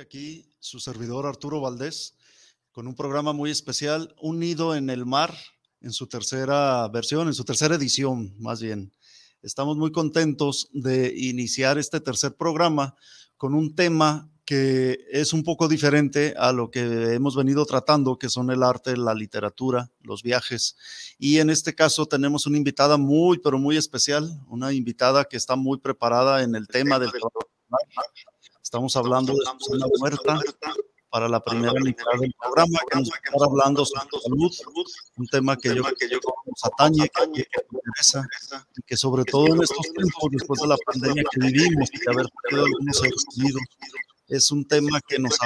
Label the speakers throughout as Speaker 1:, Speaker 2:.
Speaker 1: Aquí su servidor Arturo Valdés con un programa muy especial, Unido en el Mar, en su tercera versión, en su tercera edición más bien. Estamos muy contentos de iniciar este tercer programa con un tema que es un poco diferente a lo que hemos venido tratando, que son el arte, la literatura, los viajes. Y en este caso tenemos una invitada muy, pero muy especial, una invitada que está muy preparada en el tema del Estamos hablando de Susana Huerta para la primera mitad del programa, que nos está hablando sobre salud, un tema que yo que nos atañe, que, nos interesa, y que sobre todo en estos tiempos, después de la pandemia que vivimos y de haber perdido algunos seres queridos, es un tema que nos,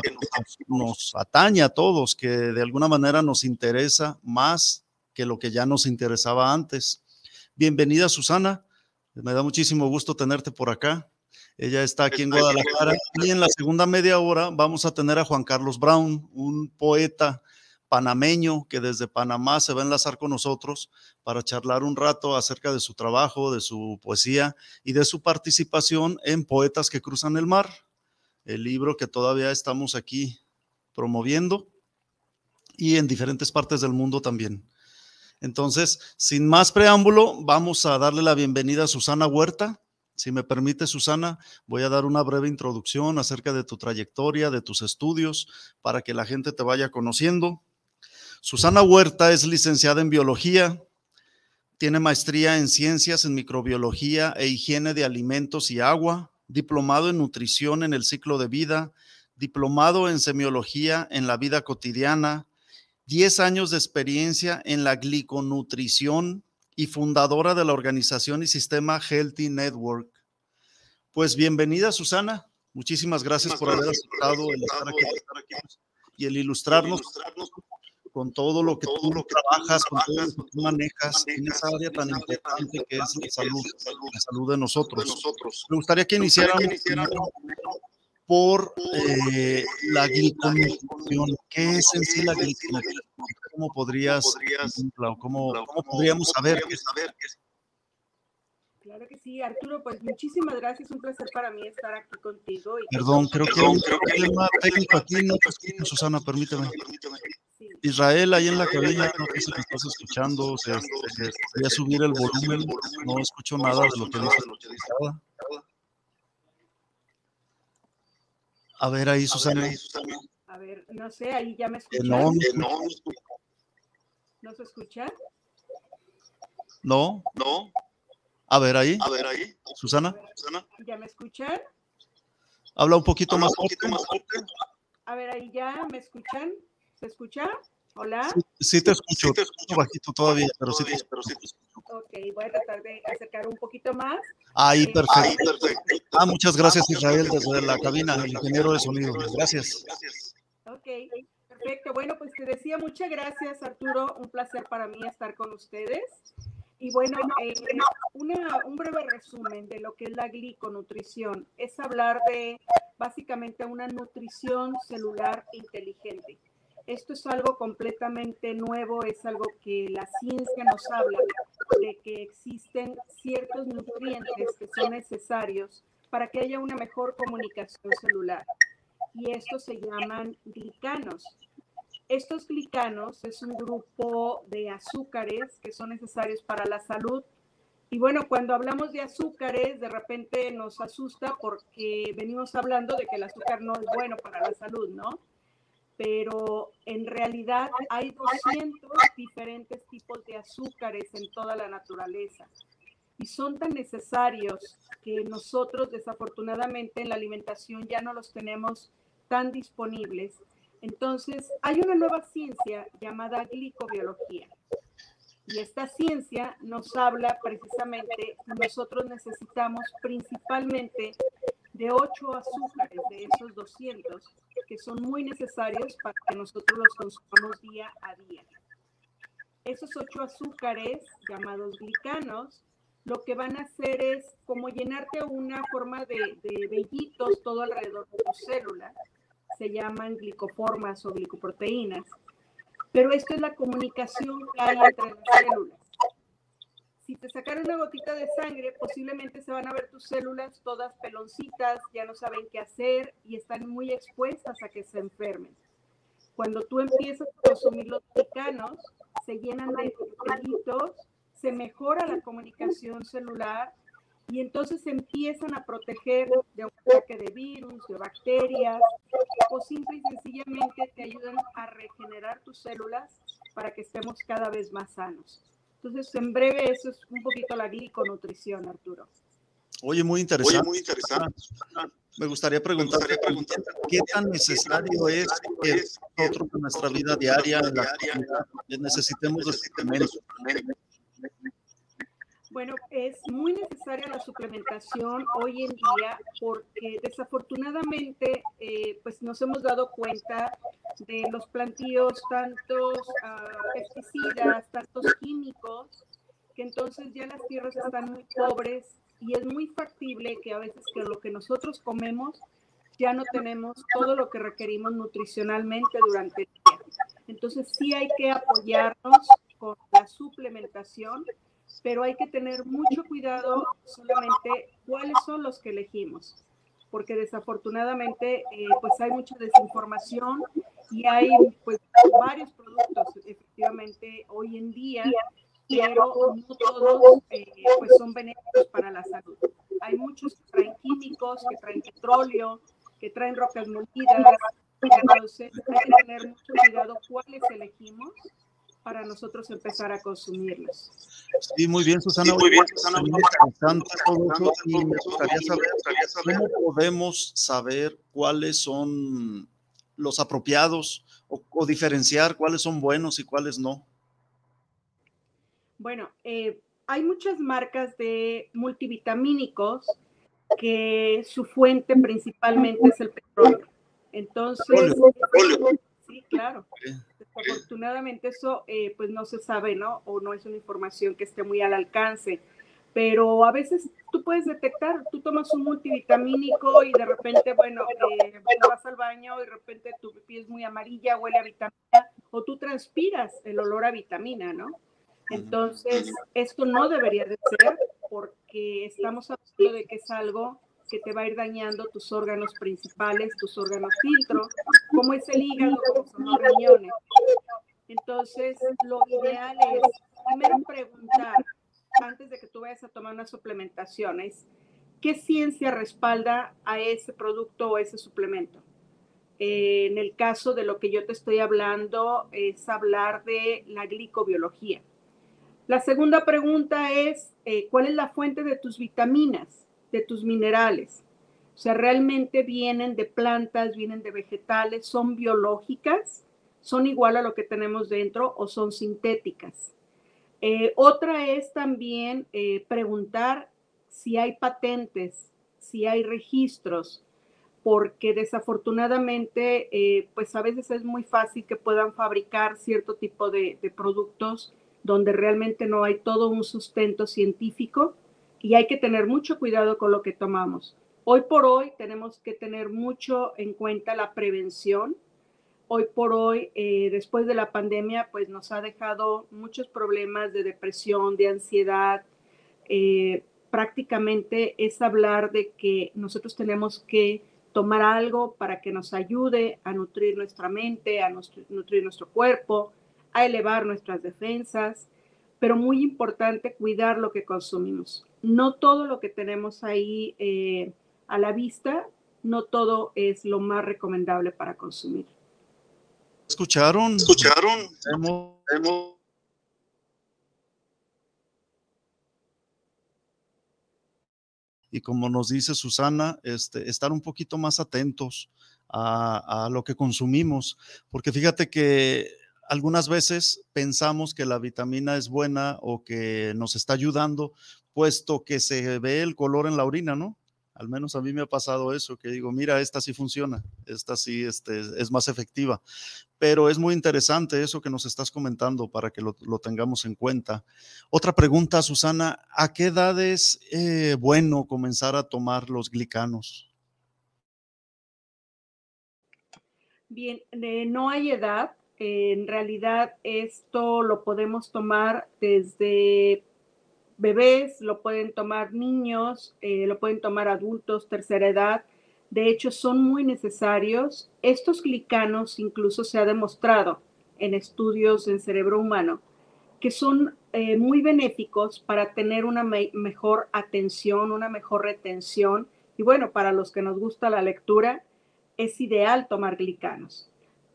Speaker 1: nos atañe a todos, que de alguna manera nos interesa más que lo que ya nos interesaba antes. Bienvenida, Susana. Me da muchísimo gusto tenerte por acá. Ella está aquí en Guadalajara y en la segunda media hora vamos a tener a Juan Carlos Brown, un poeta panameño que desde Panamá se va a enlazar con nosotros para charlar un rato acerca de su trabajo, de su poesía y de su participación en Poetas que Cruzan el Mar, el libro que todavía estamos aquí promoviendo y en diferentes partes del mundo también. Entonces, sin más preámbulo, vamos a darle la bienvenida a Susana Huerta. Si me permite, Susana, voy a dar una breve introducción acerca de tu trayectoria, de tus estudios, para que la gente te vaya conociendo. Susana Huerta es licenciada en biología, tiene maestría en ciencias en microbiología e higiene de alimentos y agua, diplomado en nutrición en el ciclo de vida, diplomado en semiología en la vida cotidiana, 10 años de experiencia en la gliconutrición, y fundadora de la organización y sistema Healthy Network. Pues bienvenida, Susana. Muchísimas gracias por haber aceptado el estar aquí, y el ilustrarnos con todo lo que tú trabajas, con todo lo que tú manejas en esa área tan importante que es la salud, la salud de nosotros. Me gustaría que iniciáramos por eh, la gliconutrición. ¿Qué es en sí la gliconutrición? ¿Cómo podrías, cómo, cómo podríamos saber qué es?
Speaker 2: Claro que sí, Arturo, pues muchísimas gracias, un placer para mí estar aquí contigo.
Speaker 1: Perdón, creo que hay un problema técnico aquí, no te Susana, permíteme. Israel, ahí en la cabina, creo que se me estás escuchando, o sea, voy a subir el volumen, no escucho nada de lo que dice. A ver ahí, Susana.
Speaker 2: A ver, no sé, ahí ya me escuchan. No, no, ¿No se escucha?
Speaker 1: No.
Speaker 3: No.
Speaker 1: A ver ahí.
Speaker 3: A ver ahí.
Speaker 1: Susana.
Speaker 2: ¿Ya me escuchan?
Speaker 1: Habla un poquito, más, fuerte.
Speaker 2: A ver, ahí ya me escuchan. ¿Se escucha? Hola.
Speaker 1: Sí, te escucho. Sí te escucho bajito todavía, pero sí te escucho.
Speaker 2: Ok, voy a tratar de acercar un poquito más.
Speaker 1: Ahí, perfecto. Ah, muchas gracias, Israel, desde la cabina, el ingeniero de sonido. Gracias.
Speaker 2: Ok, perfecto. Bueno, pues te decía muchas gracias, Arturo. Un placer para mí estar con ustedes. Y bueno, eh, un breve resumen de lo que es la gliconutrición. Es hablar de básicamente una nutrición celular inteligente. Esto es algo completamente nuevo, es algo que la ciencia nos habla de que existen ciertos nutrientes que son necesarios para que haya una mejor comunicación celular. Y estos se llaman glicanos. Estos glicanos es un grupo de azúcares que son necesarios para la salud. Y bueno, cuando hablamos de azúcares, de repente nos asusta porque venimos hablando de que el azúcar no es bueno para la salud, ¿no? pero en realidad hay 200 diferentes tipos de azúcares en toda la naturaleza y son tan necesarios que nosotros desafortunadamente en la alimentación ya no los tenemos tan disponibles. Entonces, hay una nueva ciencia llamada glicobiología. Y esta ciencia nos habla precisamente, nosotros necesitamos principalmente de 8 azúcares de esos 200 que son muy necesarios para que nosotros los consumamos día a día. Esos 8 azúcares llamados glicanos lo que van a hacer es como llenarte una forma de, de vellitos todo alrededor de tus células. Se llaman glicoformas o glicoproteínas. Pero esto es la comunicación que hay entre las células. Si te sacaron una gotita de sangre, posiblemente se van a ver tus células todas peloncitas, ya no saben qué hacer y están muy expuestas a que se enfermen. Cuando tú empiezas a consumir los glicanos, se llenan de vellitos se mejora la comunicación celular y entonces se empiezan a proteger de un ataque de virus, de bacterias, o simple y sencillamente te ayudan a regenerar tus células para que estemos cada vez más sanos. Entonces, en breve, eso es un poquito la gliconutrición, Arturo.
Speaker 1: Oye, muy interesante.
Speaker 3: Oye, muy interesante.
Speaker 1: Me gustaría preguntar, ¿qué tan necesario es que nosotros en nuestra vida diaria, en la necesitemos de suplementos?
Speaker 2: Bueno, es muy necesaria la suplementación hoy en día porque desafortunadamente eh, pues nos hemos dado cuenta de los plantíos, tantos uh, pesticidas, tantos químicos, que entonces ya las tierras están muy pobres y es muy factible que a veces que lo que nosotros comemos ya no tenemos todo lo que requerimos nutricionalmente durante el día. Entonces sí hay que apoyarnos con la suplementación pero hay que tener mucho cuidado solamente cuáles son los que elegimos, porque desafortunadamente eh, pues hay mucha desinformación y hay pues varios productos efectivamente hoy en día, pero no todos eh, pues son benéficos para la salud. Hay muchos que traen químicos, que traen petróleo, que traen rocas molidas, entonces hay que tener mucho cuidado cuáles elegimos para nosotros empezar a consumirlos.
Speaker 1: Sí, muy bien, Susana.
Speaker 3: Sí, muy bien, Susana.
Speaker 1: Todo eso y me gustaría saber, cómo podemos saber cuáles son los apropiados o, o, diferenciar cuáles son buenos y cuáles no.
Speaker 2: Bueno, eh, hay muchas marcas de multivitamínicos que su fuente principalmente es el petróleo. Entonces, sí, claro. Desafortunadamente eso eh, pues no se sabe, ¿no? O no es una información que esté muy al alcance. Pero a veces tú puedes detectar, tú tomas un multivitamínico y de repente, bueno, eh, vas al baño y de repente tu piel es muy amarilla, huele a vitamina, o tú transpiras el olor a vitamina, ¿no? Entonces, esto no debería de ser porque estamos hablando de que es algo que te va a ir dañando tus órganos principales, tus órganos filtro, como es el hígado, como son los riñones. Entonces, lo ideal es primero preguntar, antes de que tú vayas a tomar una suplementación, es qué ciencia respalda a ese producto o ese suplemento. Eh, en el caso de lo que yo te estoy hablando, es hablar de la glicobiología. La segunda pregunta es, eh, ¿cuál es la fuente de tus vitaminas? De tus minerales. O sea, realmente vienen de plantas, vienen de vegetales, son biológicas, son igual a lo que tenemos dentro o son sintéticas. Eh, otra es también eh, preguntar si hay patentes, si hay registros, porque desafortunadamente, eh, pues a veces es muy fácil que puedan fabricar cierto tipo de, de productos donde realmente no hay todo un sustento científico y hay que tener mucho cuidado con lo que tomamos. Hoy por hoy tenemos que tener mucho en cuenta la prevención. Hoy por hoy, eh, después de la pandemia, pues nos ha dejado muchos problemas de depresión, de ansiedad. Eh, prácticamente es hablar de que nosotros tenemos que tomar algo para que nos ayude a nutrir nuestra mente, a nutrir nuestro cuerpo, a elevar nuestras defensas, pero muy importante cuidar lo que consumimos no todo lo que tenemos ahí eh, a la vista, no todo es lo más recomendable para consumir.
Speaker 1: ¿Escucharon?
Speaker 3: ¿Escucharon?
Speaker 1: Hemos, hemos... Y como nos dice Susana, este, estar un poquito más atentos a, a lo que consumimos, porque fíjate que algunas veces pensamos que la vitamina es buena o que nos está ayudando, puesto que se ve el color en la orina, ¿no? Al menos a mí me ha pasado eso, que digo, mira, esta sí funciona, esta sí este, es más efectiva. Pero es muy interesante eso que nos estás comentando para que lo, tengamos en cuenta. Otra pregunta, Susana, ¿a qué edad es eh, bueno comenzar a tomar los glicanos?
Speaker 2: Bien, no hay edad. en realidad esto lo podemos tomar desde bebés, lo pueden tomar niños, eh, lo pueden tomar adultos, tercera edad. De hecho, son muy necesarios. Estos glicanos incluso se ha demostrado en estudios en cerebro humano que son eh, muy benéficos para tener una mejor atención, una mejor retención. Y bueno, para los que nos gusta la lectura, es ideal tomar glicanos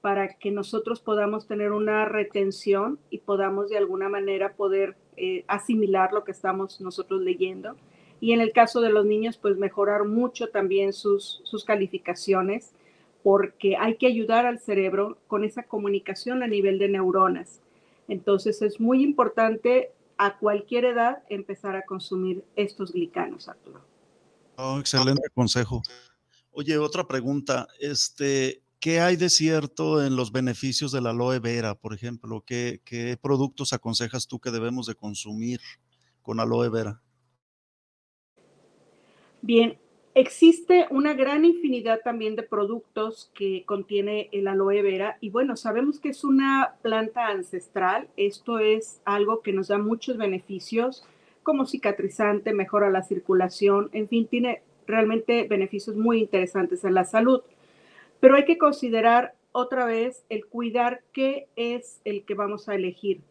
Speaker 2: para que nosotros podamos tener una retención y podamos de alguna manera poder eh, asimilar lo que estamos nosotros leyendo. Y en el caso de los niños, pues mejorar mucho también sus, sus calificaciones, porque hay que ayudar al cerebro con esa comunicación a nivel de neuronas. Entonces es muy importante a cualquier edad empezar a consumir estos glicanos, Arturo.
Speaker 1: Oh, excelente consejo. Oye, otra pregunta. Este, ¿Qué hay de cierto en los beneficios de la aloe vera, por ejemplo? ¿Qué, productos aconsejas tú que debemos de consumir con aloe vera?
Speaker 2: Bien, existe una gran infinidad también de productos que contiene el aloe vera y bueno, sabemos que es una planta ancestral. Esto es algo que nos da muchos beneficios como cicatrizante, mejora la circulación, en fin, tiene realmente beneficios muy interesantes en la salud. Pero hay que considerar otra vez el cuidar qué es el que vamos a elegir.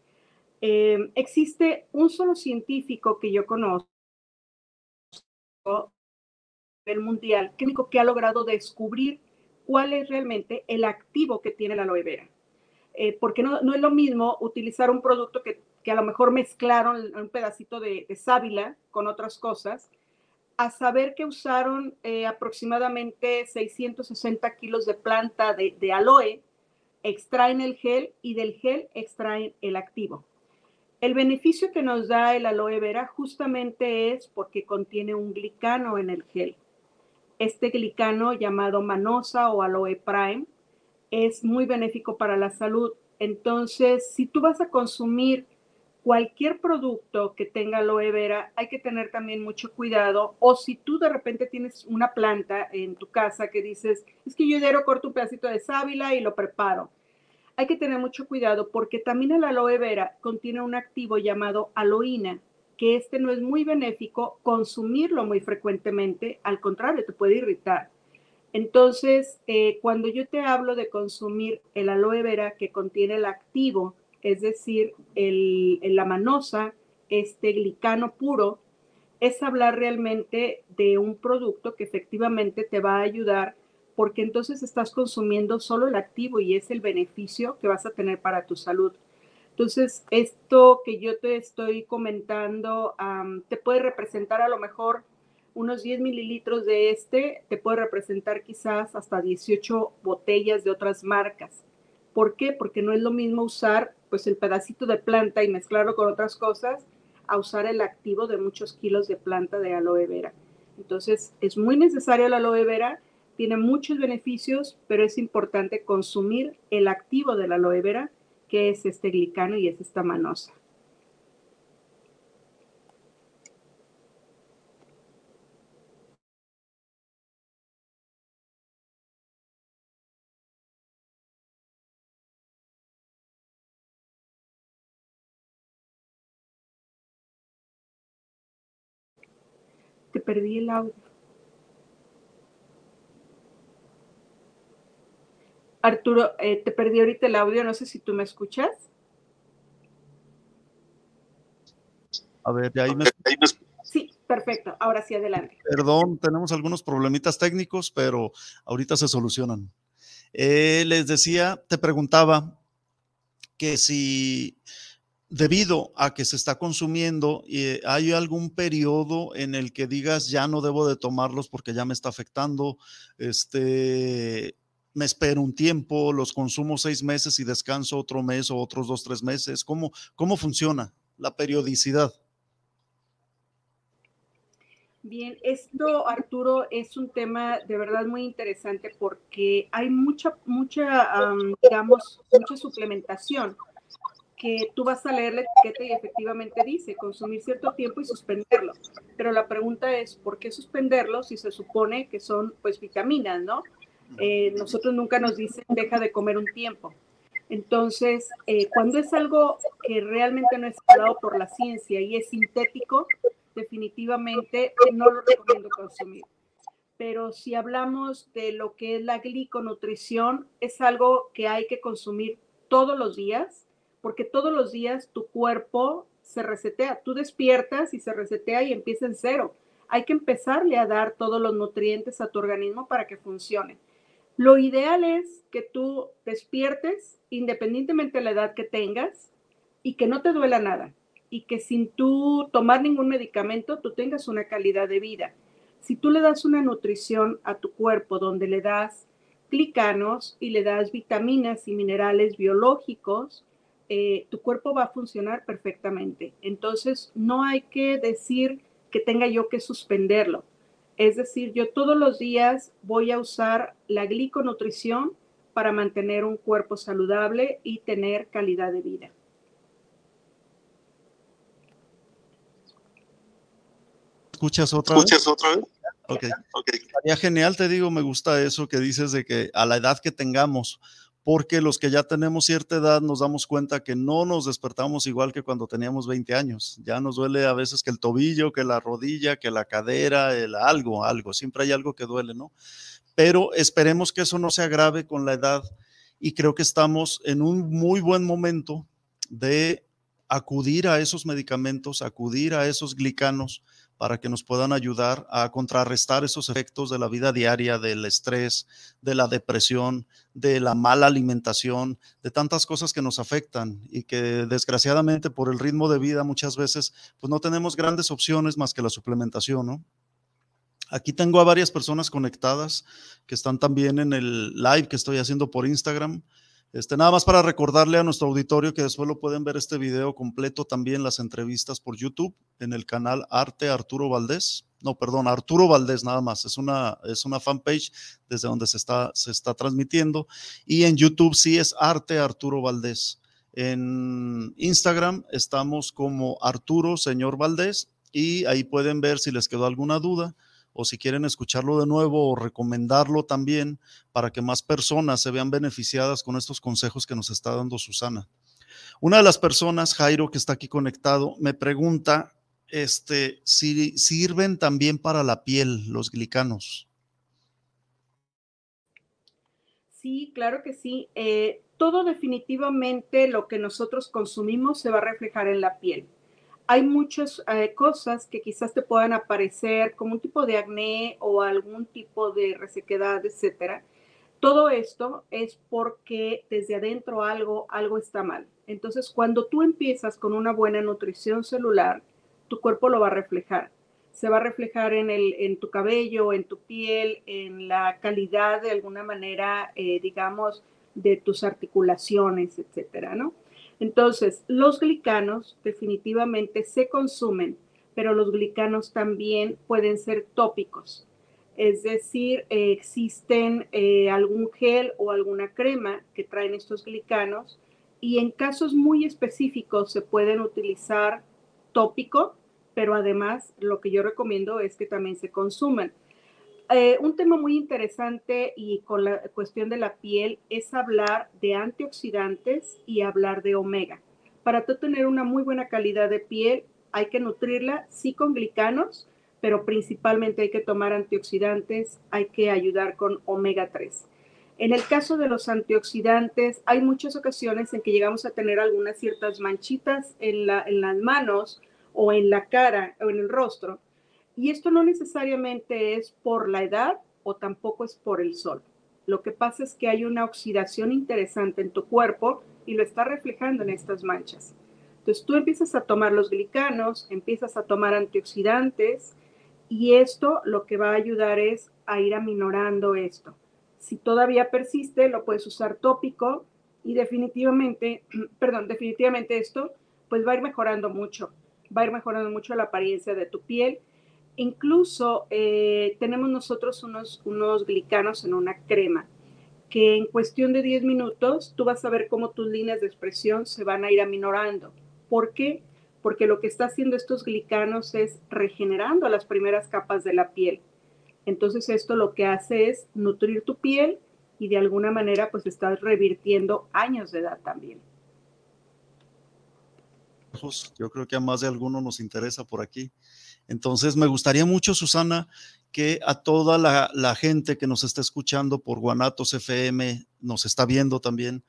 Speaker 2: Eh, existe un solo científico que yo conozco el mundial químico que ha logrado descubrir cuál es realmente el activo que tiene la aloe vera. Eh, porque no, es lo mismo utilizar un producto que, a lo mejor mezclaron un pedacito de, de sábila con otras cosas a saber que usaron eh, aproximadamente 660 kilos de planta de, aloe, extraen el gel y del gel extraen el activo. El beneficio que nos da el aloe vera justamente es porque contiene un glicano en el gel. Este glicano llamado manosa o aloe prime es muy benéfico para la salud. Entonces, si tú vas a consumir cualquier producto que tenga aloe vera, hay que tener también mucho cuidado. O si tú de repente tienes una planta en tu casa que dices, es que yo diario corto un pedacito de sábila y lo preparo. Hay que tener mucho cuidado porque también el aloe vera contiene un activo llamado aloína, que este no es muy benéfico consumirlo muy frecuentemente, al contrario, te puede irritar. Entonces, eh, cuando yo te hablo de consumir el aloe vera que contiene el activo, es decir, el, la manosa, este glicano puro, es hablar realmente de un producto que efectivamente te va a ayudar porque entonces estás consumiendo solo el activo y es el beneficio que vas a tener para tu salud. Entonces, esto que yo te estoy comentando te puede representar a lo mejor unos 10 mililitros de este, te puede representar quizás hasta 18 botellas de otras marcas. ¿Por qué? Porque no es lo mismo usar pues el pedacito de planta y mezclarlo con otras cosas a usar el activo de muchos kilos de planta de aloe vera. Entonces, es muy necesario la aloe vera, tiene muchos beneficios, pero es importante consumir el activo de la aloe vera, que es este glicano y es esta manosa. Perdí el audio. Arturo, eh, te perdí ahorita el audio, no sé si tú me escuchas.
Speaker 1: A ver, de ahí me...
Speaker 2: Sí, perfecto. Ahora sí, adelante.
Speaker 1: Perdón, tenemos algunos problemitas técnicos, pero ahorita se solucionan. Eh, les decía, te preguntaba que si debido a que se está consumiendo, eh, ¿hay algún periodo en el que digas ya no debo de tomarlos porque ya me está afectando? Este, me espero un tiempo, los consumo seis meses y descanso otro mes o otros dos, tres meses. ¿Cómo, cómo funciona la periodicidad?
Speaker 2: Bien, esto, Arturo, es un tema de verdad muy interesante porque hay mucha, mucha, digamos, mucha suplementación que tú vas a leer la etiqueta y efectivamente dice consumir cierto tiempo y suspenderlo. Pero la pregunta es, ¿por qué suspenderlo si se supone que son pues vitaminas, no? Eh, nosotros nunca nos dicen deja de comer un tiempo. Entonces, eh, cuando es algo que realmente no es dado por la ciencia y es sintético, definitivamente no lo recomiendo consumir. Pero si hablamos de lo que es la gliconutrición, es algo que hay que consumir todos los días, porque todos los días tu cuerpo se resetea. Tú despiertas y se resetea y empieza en cero. Hay que empezarle a dar todos los nutrientes a tu organismo para que funcione. Lo ideal es que tú despiertes independientemente de la edad que tengas y que no te duela nada y que sin tú tomar ningún medicamento tú tengas una calidad de vida. Si tú le das una nutrición a tu cuerpo donde le das glicanos y le das vitaminas y minerales biológicos, eh, tu cuerpo va a funcionar perfectamente. Entonces, no hay que decir que tenga yo que suspenderlo. Es decir, yo todos los días voy a usar la gliconutrición para mantener un cuerpo saludable y tener calidad de vida.
Speaker 1: ¿Escuchas otra
Speaker 3: ¿Escuchas otra vez?
Speaker 1: Ok. okay. Sería genial, te digo, me gusta eso que dices de que a la edad que tengamos, porque los que ya tenemos cierta edad nos damos cuenta que no nos despertamos igual que cuando teníamos 20 años. Ya nos duele a veces que el tobillo, que la rodilla, que la cadera, el algo, algo. Siempre hay algo que duele, ¿no? Pero esperemos que eso no se agrave con la edad y creo que estamos en un muy buen momento de acudir a esos medicamentos, acudir a esos glicanos para que nos puedan ayudar a contrarrestar esos efectos de la vida diaria, del estrés, de la depresión, de la mala alimentación, de tantas cosas que nos afectan y que desgraciadamente por el ritmo de vida muchas veces pues no tenemos grandes opciones más que la suplementación, ¿no? Aquí tengo a varias personas conectadas que están también en el live que estoy haciendo por Instagram. Este, nada más para recordarle a nuestro auditorio que después lo pueden ver este video completo también las entrevistas por YouTube en el canal Arte Arturo Valdés. No, perdón, Arturo Valdés nada más. Es una, es una fanpage desde donde se está, se está transmitiendo. Y en YouTube sí es Arte Arturo Valdés. En Instagram estamos como Arturo Señor Valdés y ahí pueden ver si les quedó alguna duda o si quieren escucharlo de nuevo o recomendarlo también para que más personas se vean beneficiadas con estos consejos que nos está dando Susana. Una de las personas, Jairo, que está aquí conectado, me pregunta este, si sirven también para la piel los glicanos.
Speaker 2: Sí, claro que sí. Eh, todo definitivamente lo que nosotros consumimos se va a reflejar en la piel hay muchas eh, cosas que quizás te puedan aparecer como un tipo de acné o algún tipo de resequedad, etcétera. Todo esto es porque desde adentro algo, algo está mal. Entonces, cuando tú empiezas con una buena nutrición celular, tu cuerpo lo va a reflejar. Se va a reflejar en, el, en tu cabello, en tu piel, en la calidad de alguna manera, eh, digamos, de tus articulaciones, etcétera, ¿no? Entonces, los glicanos definitivamente se consumen, pero los glicanos también pueden ser tópicos. Es decir, eh, existen eh, algún gel o alguna crema que traen estos glicanos y en casos muy específicos se pueden utilizar tópico, pero además lo que yo recomiendo es que también se consuman. Eh, un tema muy interesante y con la cuestión de la piel es hablar de antioxidantes y hablar de omega. Para tener una muy buena calidad de piel hay que nutrirla, sí con glicanos, pero principalmente hay que tomar antioxidantes, hay que ayudar con omega 3. En el caso de los antioxidantes, hay muchas ocasiones en que llegamos a tener algunas ciertas manchitas en las manos o en la cara o en el rostro y esto no necesariamente es por la edad o tampoco es por el sol. Lo que pasa es que hay una oxidación interesante en tu cuerpo y lo está reflejando en estas manchas. Entonces tú empiezas a tomar los glicanos, empiezas a tomar antioxidantes y esto lo que va a ayudar es a ir aminorando esto. Si todavía persiste, lo puedes usar tópico y definitivamente, perdón, definitivamente esto pues va a ir mejorando mucho, va a ir mejorando mucho la apariencia de tu piel. Incluso eh, tenemos nosotros unos, unos glicanos en una crema que en cuestión de 10 minutos tú vas a ver cómo tus líneas de expresión se van a ir aminorando. ¿Por qué? Porque lo que está haciendo estos glicanos es regenerando las primeras capas de la piel. Entonces esto lo que hace es nutrir tu piel y de alguna manera pues estás revirtiendo años de edad también.
Speaker 1: Yo creo que a más de alguno nos interesa por aquí. Entonces me gustaría mucho, Susana, que a toda la, gente que nos está escuchando por Guanatos FM, nos está viendo también,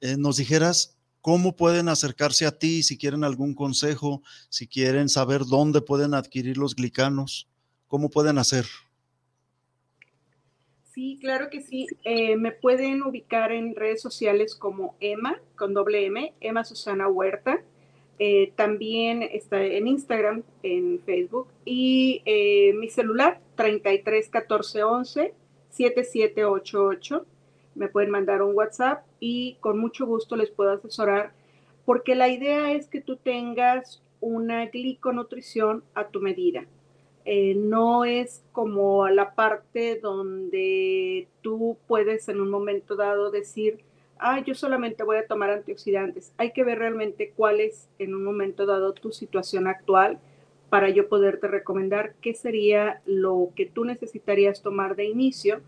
Speaker 1: eh, nos dijeras cómo pueden acercarse a ti, si quieren algún consejo, si quieren saber dónde pueden adquirir los glicanos, cómo pueden hacer.
Speaker 2: Sí, claro que sí. Eh, me pueden ubicar en redes sociales como Emma, con doble M, Emma Susana Huerta. Eh, también está en Instagram, en Facebook y eh, mi celular 33 14 11 7788. Me pueden mandar un WhatsApp y con mucho gusto les puedo asesorar porque la idea es que tú tengas una gliconutrición a tu medida. Eh, no es como la parte donde tú puedes en un momento dado decir, ah, yo solamente voy a tomar antioxidantes. Hay que ver realmente cuál es en un momento dado tu situación actual para yo poderte recomendar qué sería lo que tú necesitarías tomar de inicio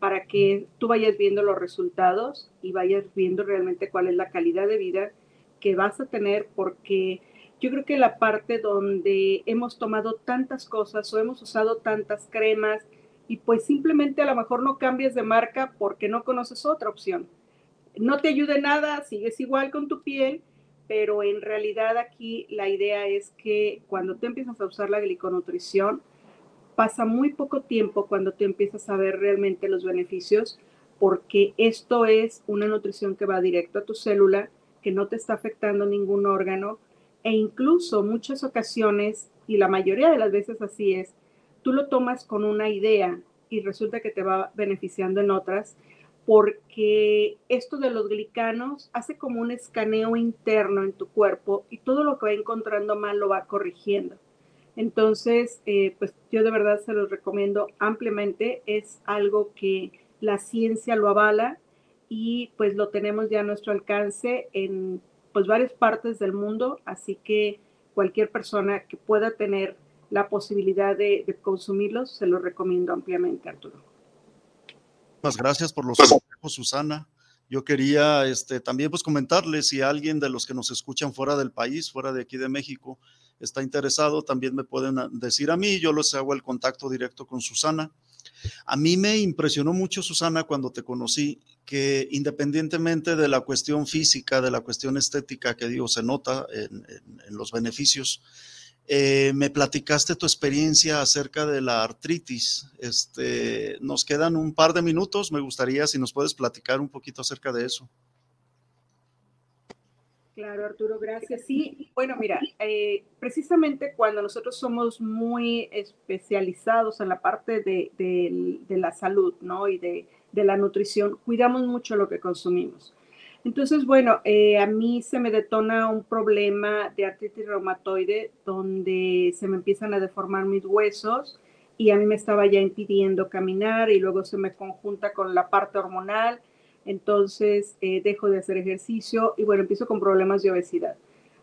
Speaker 2: para que tú vayas viendo los resultados y vayas viendo realmente cuál es la calidad de vida que vas a tener porque yo creo que la parte donde hemos tomado tantas cosas o hemos usado tantas cremas y pues simplemente a lo mejor no cambias de marca porque no conoces otra opción no te ayude nada, sigues igual con tu piel, pero en realidad aquí la idea es que cuando te empiezas a usar la gliconutrición, pasa muy poco tiempo cuando te empiezas a ver realmente los beneficios, porque esto es una nutrición que va directo a tu célula, que no te está afectando ningún órgano, e incluso muchas ocasiones, y la mayoría de las veces así es, tú lo tomas con una idea y resulta que te va beneficiando en otras, porque esto de los glicanos hace como un escaneo interno en tu cuerpo y todo lo que va encontrando mal lo va corrigiendo. Entonces, eh, pues yo de verdad se los recomiendo ampliamente. Es algo que la ciencia lo avala y pues lo tenemos ya a nuestro alcance en pues varias partes del mundo, así que cualquier persona que pueda tener la posibilidad de, de consumirlos, se los recomiendo ampliamente, Arturo.
Speaker 1: Muchas gracias por los consejos, Susana. Yo quería este, también pues comentarles si alguien de los que nos escuchan fuera del país, fuera de aquí de México, está interesado, también me pueden decir a mí, yo les hago el contacto directo con Susana. A mí me impresionó mucho, Susana, cuando te conocí, que independientemente de la cuestión física, de la cuestión estética, que digo, se nota en, en los beneficios, eh, me platicaste tu experiencia acerca de la artritis. Este, nos quedan un par de minutos. Me gustaría si nos puedes platicar un poquito acerca de eso.
Speaker 2: Claro, Arturo, gracias. Sí, bueno, mira, eh, precisamente cuando nosotros somos muy especializados en la parte de, la salud, ¿no? Y de, de la nutrición, cuidamos mucho lo que consumimos. Entonces, bueno, eh, a mí se me detona un problema de artritis reumatoide donde se me empiezan a deformar mis huesos y a mí me estaba ya impidiendo caminar y luego se me conjunta con la parte hormonal, entonces eh, dejo de hacer ejercicio y bueno, empiezo con problemas de obesidad.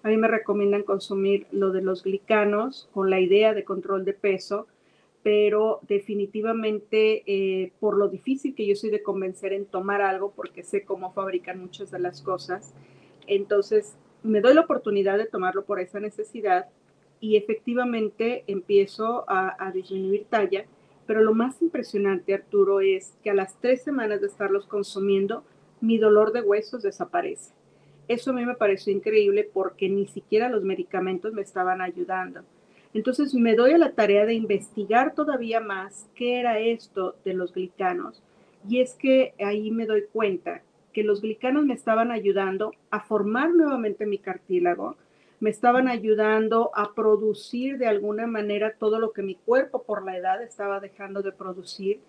Speaker 2: A mí me recomiendan consumir lo de los glicanos con la idea de control de peso pero definitivamente eh, por lo difícil que yo soy de convencer en tomar algo, porque sé cómo fabrican muchas de las cosas, entonces me doy la oportunidad de tomarlo por esa necesidad y efectivamente empiezo a, disminuir talla, pero lo más impresionante, Arturo, es que a las tres semanas de estarlos consumiendo, mi dolor de huesos desaparece. Eso a mí me pareció increíble porque ni siquiera los medicamentos me estaban ayudando. Entonces me doy a la tarea de investigar todavía más qué era esto de los glicanos. Y es que ahí me doy cuenta que los glicanos me estaban ayudando a formar nuevamente mi cartílago, me estaban ayudando a producir de alguna manera todo lo que mi cuerpo por la edad estaba dejando de producir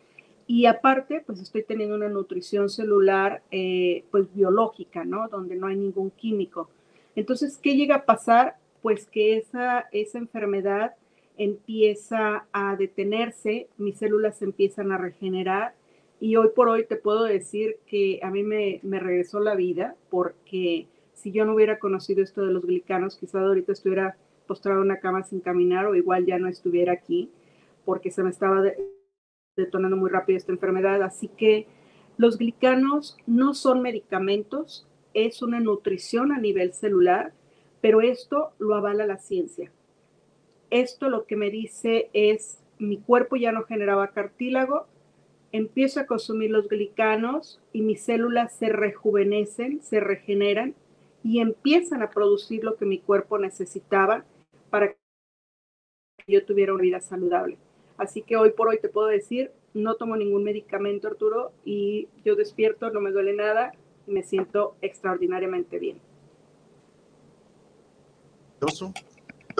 Speaker 2: Y aparte, pues estoy teniendo una nutrición celular, eh, pues biológica, ¿no? Donde no hay ningún químico. Entonces, ¿qué llega a pasar? Pues que esa, esa enfermedad empieza a detenerse, mis células empiezan a regenerar y hoy por hoy te puedo decir que a mí me, me regresó la vida porque si yo no hubiera conocido esto de los glicanos, quizás ahorita estuviera postrado en una cama sin caminar o igual ya no estuviera aquí porque se me estaba detonando muy rápido esta enfermedad. Así que los glicanos no son medicamentos, es una nutrición a nivel celular, pero esto lo avala la ciencia. Esto lo que me dice es, mi cuerpo ya no generaba cartílago, empiezo a consumir los glicanos y mis células se rejuvenecen, se regeneran y empiezan a producir lo que mi cuerpo necesitaba para que yo tuviera una vida saludable. Así que hoy por hoy te puedo decir, no tomo ningún medicamento, Arturo, y yo despierto, no me duele nada, me siento extraordinariamente bien.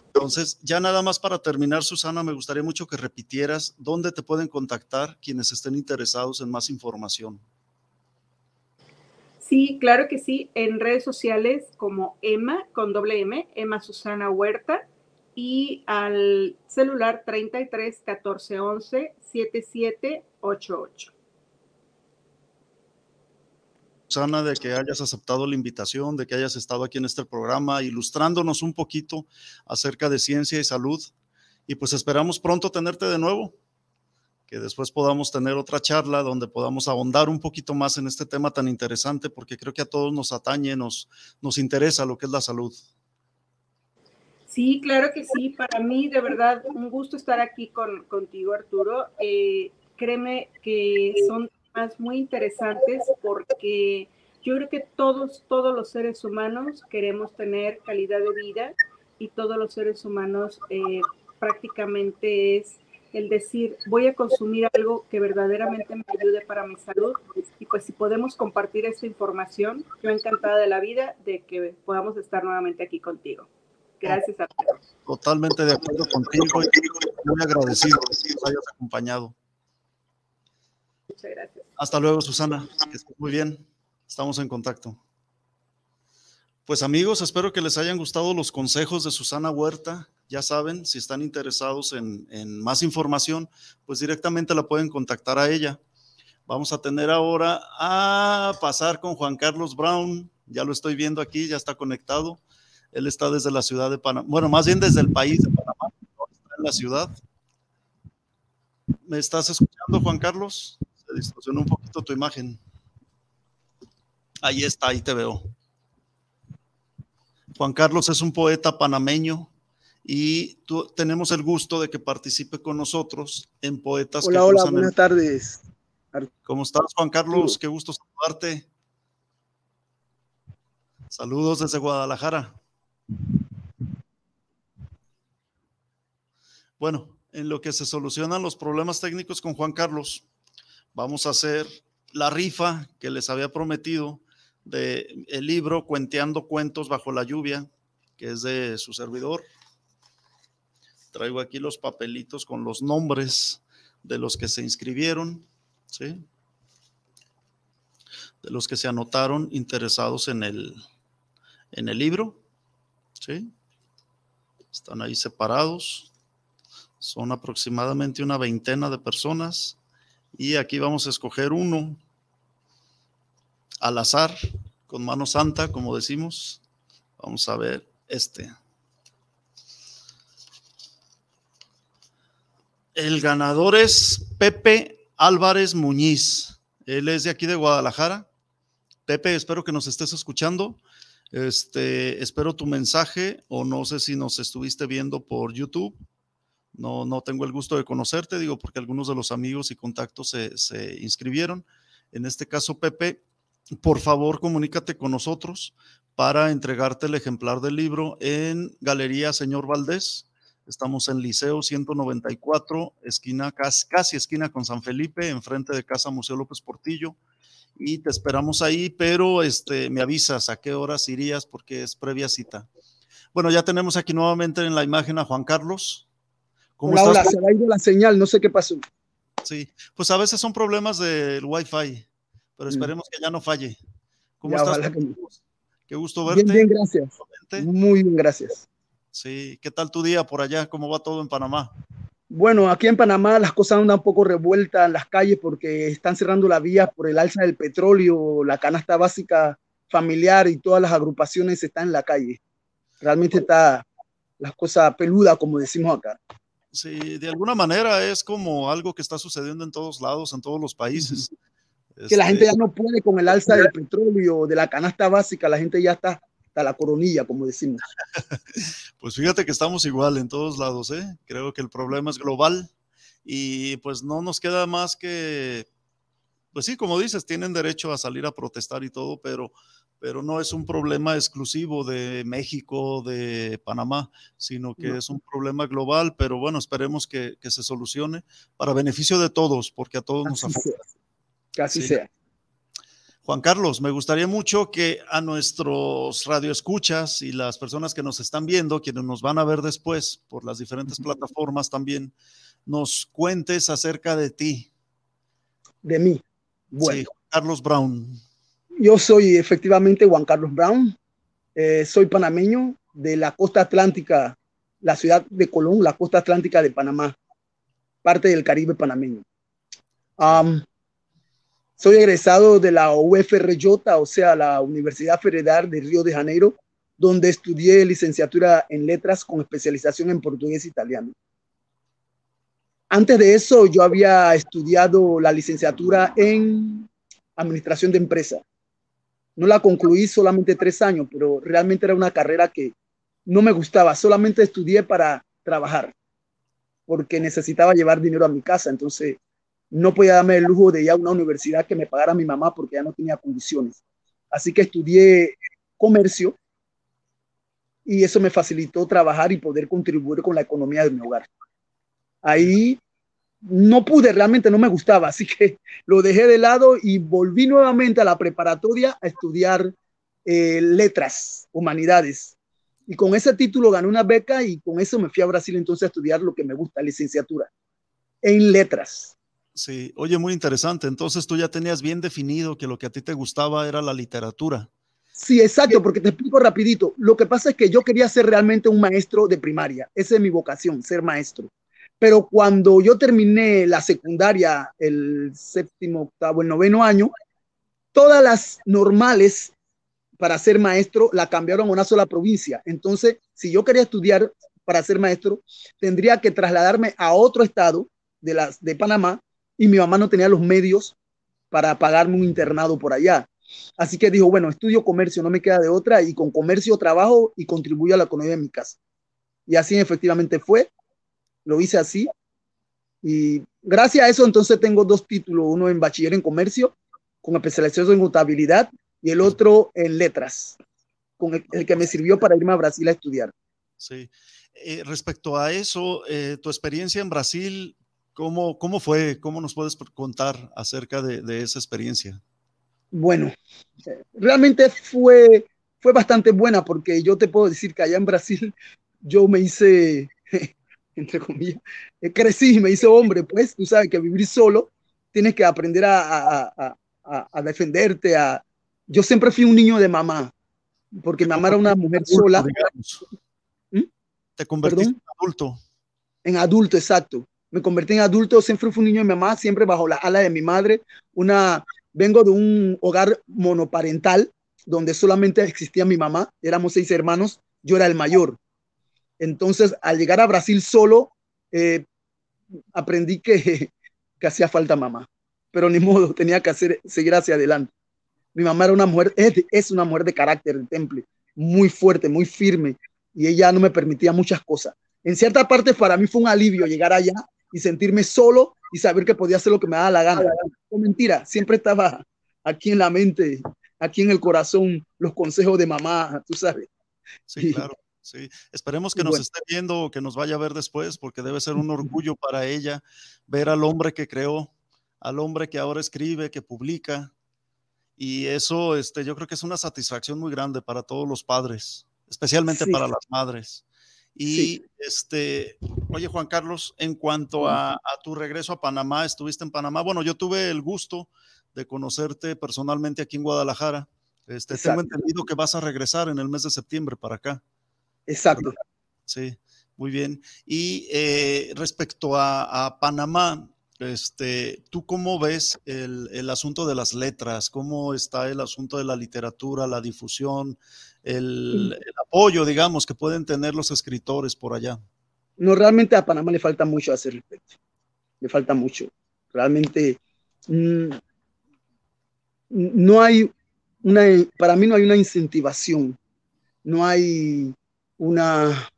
Speaker 1: Entonces, ya nada más para terminar, Susana, me gustaría mucho que repitieras dónde te pueden contactar quienes estén interesados en más información.
Speaker 2: Sí, claro que sí, en redes sociales como Emma, con doble M, Emma Susana Huerta, y al celular 33 14 11 77 88.
Speaker 1: Susana, de que hayas aceptado la invitación, de que hayas estado aquí en este programa, ilustrándonos un poquito acerca de ciencia y salud. Y pues esperamos pronto tenerte de nuevo, que después podamos tener otra charla donde podamos ahondar un poquito más en este tema tan interesante, porque creo que a todos nos atañe, nos, nos interesa lo que es la salud.
Speaker 2: Sí, claro que sí. Para mí, de verdad, un gusto estar aquí con, contigo, Arturo. Eh, créeme que son temas muy interesantes porque yo creo que todos, todos los seres humanos queremos tener calidad de vida y todos los seres humanos eh, prácticamente es el decir, voy a consumir algo que verdaderamente me ayude para mi salud. Y pues si podemos compartir esta información, yo encantada de la vida de que podamos estar nuevamente aquí contigo. Gracias a todos.
Speaker 1: Totalmente de acuerdo contigo y muy agradecido que nos hayas acompañado.
Speaker 2: Muchas gracias.
Speaker 1: Hasta luego, Susana. Muy bien. Estamos en contacto. Pues amigos, espero que les hayan gustado los consejos de Susana Huerta. Ya saben, si están interesados en, en más información, pues directamente la pueden contactar a ella. Vamos a tener ahora a pasar con Juan Carlos Brown. Ya lo estoy viendo aquí, ya está conectado. Él está desde la ciudad de Panamá, bueno, más bien desde el país de Panamá, está en la ciudad. ¿Me estás escuchando, Juan Carlos? Se distorsionó un poquito tu imagen. Ahí está, ahí te veo. Juan Carlos es un poeta panameño y tú, tenemos el gusto de que participe con nosotros en Poetas.
Speaker 3: Hola, hola, buenas tardes.
Speaker 1: ¿Cómo estás, Juan Carlos? Qué gusto saludarte. Saludos desde Guadalajara. Bueno, en lo que se solucionan los problemas técnicos con Juan Carlos, vamos a hacer la rifa que les había prometido de el libro Cuenteando cuentos bajo la lluvia, que es de su servidor. Traigo aquí los papelitos con los nombres de los que se inscribieron, ¿sí? De los que se anotaron interesados en el, en el libro, ¿sí? Están ahí separados. Son aproximadamente una veintena de personas y aquí vamos a escoger uno al azar, con mano santa, como decimos. Vamos a ver este. El ganador es Pepe Álvarez Muñiz. Él es de aquí de Guadalajara. Pepe, espero que nos estés escuchando. Este, espero tu mensaje o no sé si nos estuviste viendo por YouTube. No, no tengo el gusto de conocerte, digo, porque algunos de los amigos y contactos se, se inscribieron. En este caso, Pepe, por favor, comunícate con nosotros para entregarte el ejemplar del libro en Galería Señor Valdés. Estamos en Liceo 194, esquina, casi esquina con San Felipe, enfrente de Casa Museo López Portillo. Y te esperamos ahí, pero este, me avisas a qué horas irías porque es previa cita. Bueno, ya tenemos aquí nuevamente en la imagen a Juan Carlos.
Speaker 3: ¿Cómo hola, estás? Hola, se ha ido la señal, no sé qué pasó.
Speaker 1: Sí, pues a veces son problemas del Wi-Fi, pero mm. esperemos que ya no falle.
Speaker 3: ¿Cómo estás?
Speaker 1: Qué gusto verte.
Speaker 3: Bien, bien, gracias. Muy bien, gracias.
Speaker 1: Sí, ¿qué tal tu día por allá? ¿Cómo va todo en Panamá?
Speaker 3: Bueno, aquí en Panamá las cosas andan un poco revueltas en las calles porque están cerrando la vía por el alza del petróleo, la canasta básica familiar y todas las agrupaciones están en la calle. Realmente está la cosa peluda, como decimos acá.
Speaker 1: Sí, de alguna manera es como algo que está sucediendo en todos lados, en todos los países.
Speaker 3: Que la gente ya este no puede con el alza del petróleo, de la canasta básica, la gente ya está hasta la coronilla, como decimos.
Speaker 1: Pues fíjate que estamos igual en todos lados, ¿eh? Creo que el problema es global y pues no nos queda más que, pues sí, como dices, tienen derecho a salir a protestar y todo, pero, pero no es un problema exclusivo de México, de Panamá, sino que es un problema global, pero bueno, esperemos que, se solucione para beneficio de todos, porque a todos nos afecta.
Speaker 3: Casi sea.
Speaker 1: Juan Carlos, me gustaría mucho que a nuestros radioescuchas y las personas que nos están viendo, quienes nos van a ver después por las diferentes plataformas también, nos cuentes acerca de ti.
Speaker 3: De mí. Bueno. Sí,
Speaker 1: Juan Carlos Brown.
Speaker 3: Yo soy efectivamente Juan Carlos Brown. Eh, soy panameño de la costa atlántica, la ciudad de Colón, la costa atlántica de Panamá, parte del Caribe panameño. Soy egresado de la UFRJ, o sea, la Universidad Federal de Río de Janeiro, donde estudié licenciatura en letras con especialización en portugués e italiano. Antes de eso, yo había estudiado la licenciatura en administración de empresa. No la concluí solamente tres años, pero realmente era una carrera que no me gustaba. Solamente estudié para trabajar, porque necesitaba llevar dinero a mi casa. Entonces, no podía darme el lujo de ir a una universidad que me pagara mi mamá porque ya no tenía condiciones. Así que estudié comercio y eso me facilitó trabajar y poder contribuir con la economía de mi hogar. Ahí no pude, realmente no me gustaba, así que lo dejé de lado y volví nuevamente a la preparatoria a estudiar eh, letras, humanidades. Y con ese título gané una beca y con eso me fui a Brasil entonces a estudiar lo que me gusta, licenciatura en letras.
Speaker 1: Sí, oye, muy interesante. Entonces tú ya tenías bien definido que lo que a ti te gustaba era la literatura.
Speaker 3: Sí, exacto, porque te explico rapidito. Lo que pasa es que yo quería ser realmente un maestro de primaria. Esa es mi vocación, ser maestro. Pero cuando yo terminé la secundaria, el séptimo, octavo, el noveno año, todas las normales para ser maestro la cambiaron a una sola provincia. Entonces, si yo quería estudiar para ser maestro, tendría que trasladarme a otro estado de, las, de Panamá y mi mamá no tenía los medios para pagarme un internado por allá. Así que dijo, bueno, estudio comercio, no me queda de otra, y con comercio trabajo y contribuyo a la economía de mi casa. Y así efectivamente fue, lo hice así. Y gracias a eso entonces tengo dos títulos, uno en bachiller en comercio, con especialización en contabilidad, y el otro en letras, con el, que me sirvió para irme a Brasil a estudiar.
Speaker 1: Sí. Eh, respecto a eso, eh, tu experiencia en Brasil, ¿Cómo, ¿Cómo fue? ¿Cómo nos puedes contar acerca de, esa experiencia?
Speaker 3: Bueno, realmente fue, fue bastante buena porque yo te puedo decir que allá en Brasil yo me hice, entre comillas, eh, crecí, me hice hombre, pues tú sabes que vivir solo tienes que aprender a, a, a, defenderte. A... Yo siempre fui un niño de mamá, porque mi mamá era una mujer sola.
Speaker 1: ¿Mm? Te convertiste en adulto.
Speaker 3: En adulto, exacto me convertí en adulto, siempre fui un niño de mi mamá, siempre bajo la ala de mi madre. Una, vengo de un hogar monoparental donde solamente existía mi mamá, éramos seis hermanos, yo era el mayor. Entonces, al llegar a Brasil solo, eh, aprendí que, hacía falta mamá, pero ni modo, tenía que seguir hacia adelante. Mi mamá era una mujer, es, es una mujer de carácter, de temple, muy fuerte, muy firme, y ella no me permitía muchas cosas. En cierta parte para mí fue un alivio llegar allá y sentirme solo y saber que podía hacer lo que me daba la gana. No mentira, siempre estaba aquí en la mente, aquí en el corazón, los consejos de mamá, tú sabes.
Speaker 1: Sí, claro. Sí, esperemos que nos esté viendo o que nos vaya a ver después, porque debe ser un orgullo para ella ver al hombre que creó, al hombre que ahora escribe, que publica. Y eso, este, yo creo que es una satisfacción muy grande para todos los padres, especialmente para las madres. Y este, oye Juan Carlos, en cuanto a, tu regreso a Panamá, estuviste en Panamá. Bueno, yo tuve el gusto de conocerte personalmente aquí en Guadalajara. Este, tengo entendido que vas a regresar en el mes de septiembre para acá.
Speaker 3: Exacto.
Speaker 1: Sí, muy bien. Y eh, respecto a, Panamá, este, ¿tú cómo ves el, asunto de las letras? ¿Cómo está el asunto de la literatura, la difusión? el, apoyo, digamos, que pueden tener los escritores por allá?
Speaker 3: No, realmente a Panamá le falta mucho hacer respecto. Le falta mucho. Realmente mm, no hay una, para mí no hay una incentivación, no hay una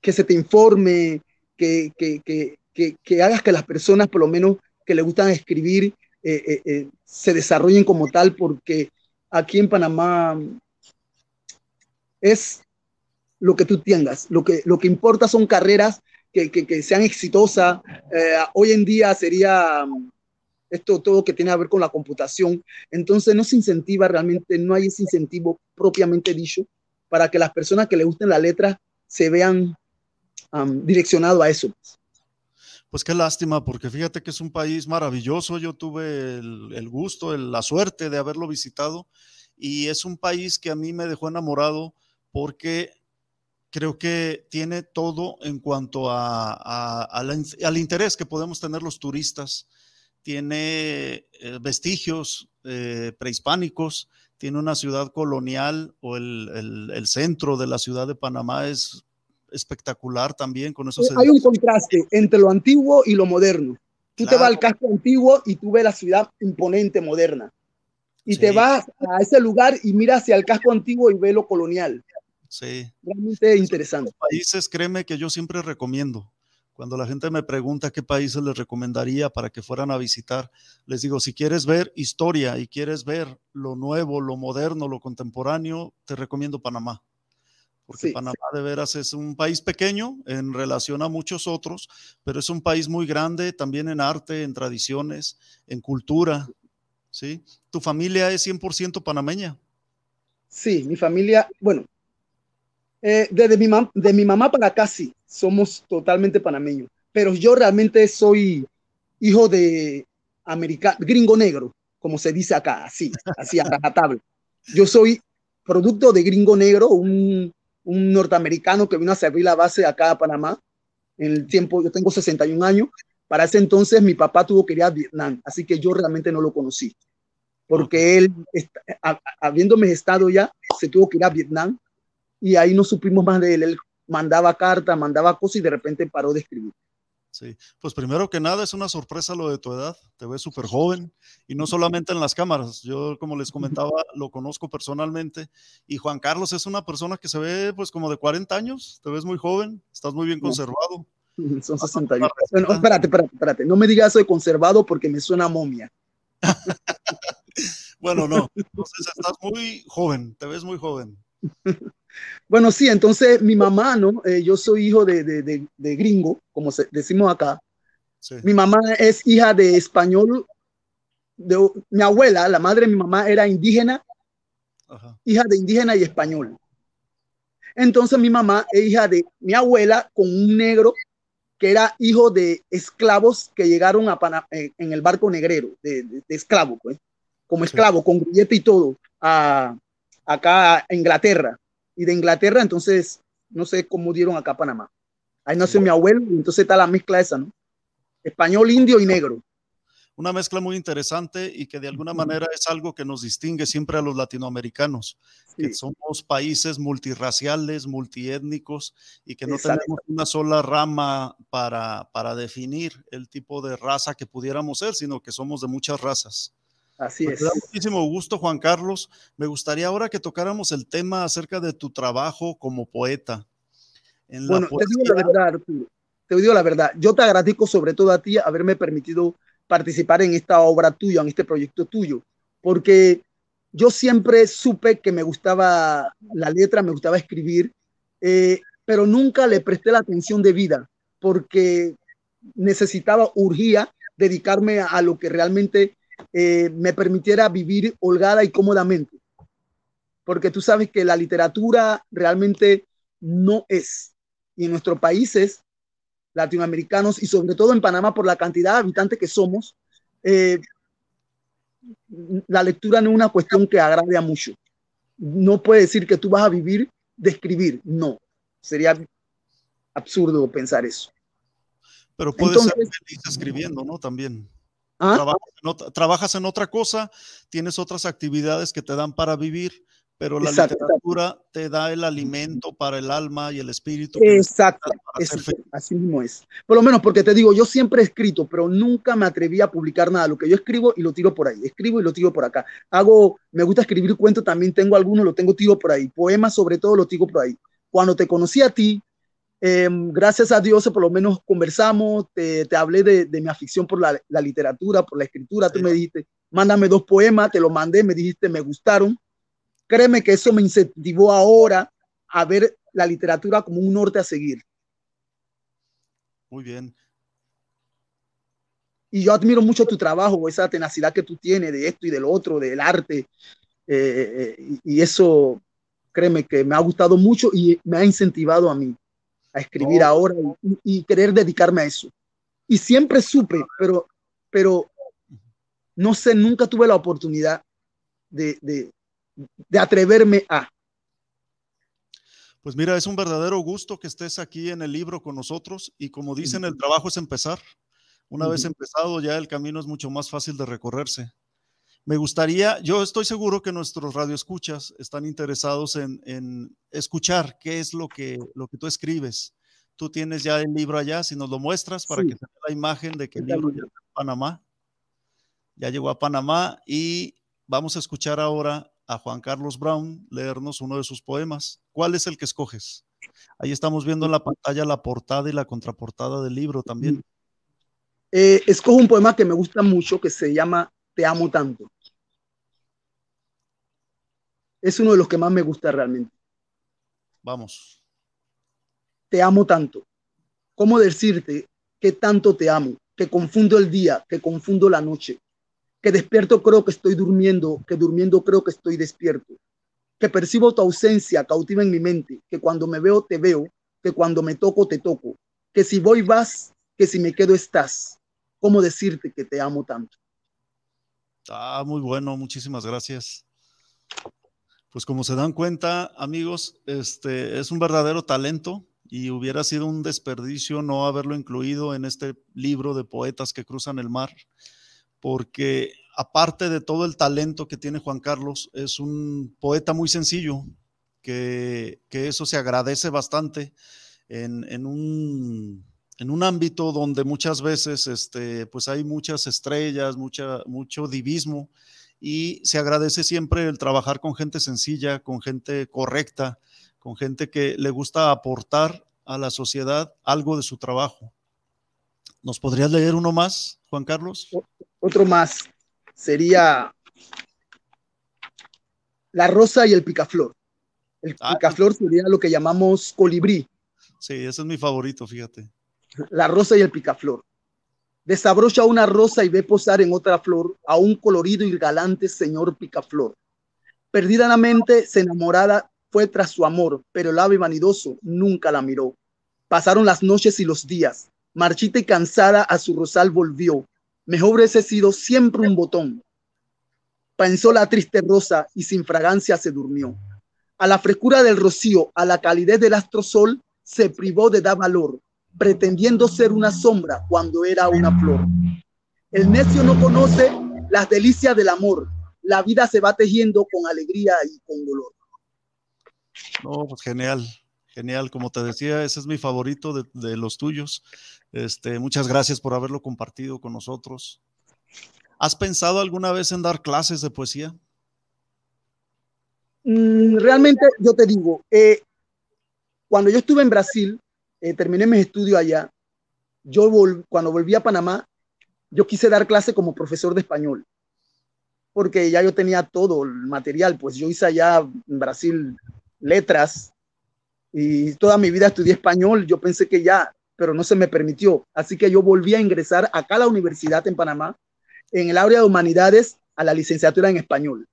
Speaker 3: que se te informe, que, que, que, que, hagas que las personas, por lo menos que le gustan escribir, eh, eh, eh, se desarrollen como tal, porque aquí en Panamá es lo que tú tengas. Lo que, lo que importa son carreras que, que, sean exitosas. Hoy en día sería mm, esto todo que tiene que ver con la computación. Entonces no se incentiva realmente, no hay ese incentivo propiamente dicho para que las personas que le gusten la letra se vean um, direccionados a eso.
Speaker 1: Pues qué lástima, porque fíjate que es un país maravilloso. Yo tuve el, gusto, la suerte de haberlo visitado y es un país que a mí me dejó enamorado porque creo que tiene todo en cuanto al interés que podemos tener los turistas. Tiene eh, vestigios eh, prehispánicos, tiene una ciudad colonial o el, centro de la ciudad de Panamá es espectacular también con esos.
Speaker 3: Hay un contraste entre lo antiguo y lo moderno. Tú te vas al casco antiguo y tú ves la ciudad imponente, moderna. Y te vas a ese lugar y miras hacia el casco antiguo y ves lo colonial.
Speaker 1: Sí.
Speaker 3: Realmente interesante.
Speaker 1: Países, créeme que yo siempre recomiendo. Cuando la gente me pregunta qué países les recomendaría para que fueran a visitar, les digo, si quieres ver historia y quieres ver lo nuevo, lo moderno, lo contemporáneo, te recomiendo Panamá. Porque Panamá de veras es un país pequeño en relación a muchos otros, pero es un país muy grande también en arte, en tradiciones, en cultura. ¿sí? ¿Tu familia es 100% panameña?
Speaker 3: Sí, mi familia, bueno, eh, desde mi, de mi mamá para acá sí, somos totalmente panameños, pero yo realmente soy hijo de americano, gringo negro, como se dice acá, así, así a rajatabla. Yo soy producto de gringo negro, un, un norteamericano que vino a servir la base acá a Panamá. En el tiempo, yo tengo 61 años. Para ese entonces mi papá tuvo que ir a Vietnam, así que yo realmente no lo conocí. Porque él, habiéndome estado ya, se tuvo que ir a Vietnam y ahí no supimos más de él. Él mandaba cartas, mandaba cosas y de repente paró de escribir.
Speaker 1: Sí, pues primero que nada es una sorpresa lo de tu edad, te ves súper joven y no solamente en las cámaras, yo como les comentaba lo conozco personalmente y Juan Carlos es una persona que se ve pues como de 40 años, te ves muy joven, estás muy bien conservado.
Speaker 3: Son 61. Bueno, espérate, espérate, espérate, no me digas eso de conservado porque me suena momia.
Speaker 1: bueno, no, entonces estás muy joven, te ves muy joven.
Speaker 3: Bueno, sí, entonces mi mamá, ¿no? Eh, yo soy hijo de, de, de, gringo, como decimos acá. Mi mamá es hija de español. De, mi abuela, la madre de mi mamá, era indígena, hija de indígena y español. Entonces mi mamá es hija de mi abuela con un negro que era hijo de esclavos que llegaron a eh, en el barco negrero, de, de, esclavo, pues, como esclavo, con grillete y todo, a, acá a Inglaterra y de Inglaterra, entonces no sé cómo dieron acá a Panamá. Ahí nació mi abuelo, y entonces está la mezcla esa, ¿no? Español, indio y negro.
Speaker 1: Una mezcla muy interesante y que de alguna manera es algo que nos distingue siempre a los latinoamericanos, que somos países multirraciales, multiétnicos y que no tenemos una sola rama para, para definir el tipo de raza que pudiéramos ser, sino que somos de muchas razas.
Speaker 3: Así es.
Speaker 1: Me da muchísimo gusto, Juan Carlos. Me gustaría ahora que tocáramos el tema acerca de tu trabajo como poeta.
Speaker 3: bueno, te digo la verdad, Arturo. Te digo la verdad. Yo te agradezco sobre todo a ti haberme permitido participar en esta obra tuya, en este proyecto tuyo, porque yo siempre supe que me gustaba la letra, me gustaba escribir, eh, pero nunca le presté la atención de vida, porque necesitaba, urgía dedicarme a lo que realmente eh, me permitiera vivir holgada y cómodamente. Porque tú sabes que la literatura realmente no es, y en nuestros países latinoamericanos y sobre todo en Panamá por la cantidad de habitantes que somos, eh, la lectura no es una cuestión que agrade a mucho. No puede decir que tú vas a vivir de escribir, no. Sería absurdo pensar eso.
Speaker 1: Pero puedes ser feliz escribiendo, ¿no? También. ¿Ah? trabajas en otra cosa, tienes otras actividades que te dan para vivir pero la literatura te da el alimento para el alma y el espíritu.
Speaker 3: Exacto, así mismo es. Por lo menos porque te digo, yo siempre he escrito, pero nunca me atreví a publicar nada. Lo que yo escribo y lo tiro por ahí, escribo y lo tiro por acá. Hago, me gusta escribir cuentos, también tengo algunos, lo tengo tiro por ahí. Poemas sobre todo lo tiro por ahí. Cuando te conocí a ti, em, gracias a Dios, por lo menos conversamos, te, te hablé de, de, mi afición por la, la, literatura, por la escritura. Tú me dijiste, mándame dos poemas, te los mandé, me dijiste, me gustaron Créeme que eso me incentivó ahora a ver la literatura como un norte a seguir.
Speaker 1: Muy bien.
Speaker 3: Y yo admiro mucho tu trabajo, esa tenacidad que tú tienes de esto y del otro, del arte. Eh, eh, y eso, créeme que me ha gustado mucho y me ha incentivado a mí a escribir ahora y, querer dedicarme a eso. Y siempre supe, pero, pero no sé, nunca tuve la oportunidad de, de atreverme a.
Speaker 1: Pues mira, es un verdadero gusto que estés aquí en el libro con nosotros y como dicen, el trabajo es empezar. Una vez empezado ya el camino es mucho más fácil de recorrerse. Me gustaría, yo estoy seguro que nuestros radioescuchas están interesados en, escuchar qué es lo que, lo que tú escribes. Tú tienes ya el libro allá, si nos lo muestras para que se vea la imagen de que el libro ya está en Panamá. Ya llegó a Panamá y vamos a escuchar ahora a Juan Carlos Brown leernos uno de sus poemas. ¿Cuál es el que escoges? Ahí estamos viendo en la pantalla la portada y la contraportada del libro también.
Speaker 3: Eh, escojo un poema que me gusta mucho que se llama Te amo tanto. Es uno de los que más me gusta realmente.
Speaker 1: Vamos.
Speaker 3: Te amo tanto. ¿Cómo decirte que tanto te amo? Que confundo el día, que confundo la noche, que despierto creo que estoy durmiendo, que durmiendo creo que estoy despierto, que percibo tu ausencia cautiva en mi mente, que cuando me veo te veo, que cuando me toco te toco, que si voy vas, que si me quedo estás. ¿Cómo decirte que te amo tanto?
Speaker 1: Ah, muy bueno, muchísimas gracias. Pues como se dan cuenta, amigos, este es un verdadero talento y hubiera sido un desperdicio no haberlo incluido en este libro de poetas que cruzan el mar porque aparte de todo el talento que tiene Juan Carlos, es un poeta muy sencillo, que, eso se agradece bastante en, un, ámbito donde muchas veces este, pues hay muchas estrellas, mucha, mucho divismo, y se agradece siempre el trabajar con gente sencilla, con gente correcta, con gente que le gusta aportar a la sociedad algo de su trabajo. ¿Nos podrías leer uno más, Juan Carlos?
Speaker 3: Otro más sería la rosa y el picaflor. El ah, picaflor sería lo que llamamos colibrí.
Speaker 1: Sí, ese es mi favorito, fíjate.
Speaker 3: La rosa y el picaflor. Desabrocha una rosa y ve posar en otra flor a un colorido y galante señor picaflor. Perdidamente se enamorada fue tras su amor, pero el ave vanidoso nunca la miró. Pasaron las noches y los días. Marchita y cansada a su rosal volvió, Mejor hubiese sido siempre un botón. Pensó la triste rosa y sin fragancia se durmió. A la frescura del rocío, a la calidez del astrosol, se privó de dar valor, pretendiendo ser una sombra cuando era una flor. El necio no conoce las delicias del amor. La vida se va tejiendo con alegría y con dolor.
Speaker 1: No, pues genial, genial. Como te decía, ese es mi favorito de, de los tuyos. Este, muchas gracias por haberlo compartido con nosotros. ¿Has pensado alguna vez en dar clases de poesía?
Speaker 3: Mm, realmente, yo te digo, eh, cuando yo estuve en Brasil, eh, terminé mis estudios allá, yo cuando volví a Panamá, yo quise dar clase como profesor de español, porque ya yo tenía todo el material, pues yo hice allá en Brasil letras y toda mi vida estudié español, yo pensé que ya pero no se me permitió. Así que yo volví a ingresar acá a la universidad en Panamá, en el área de humanidades, a la licenciatura en español.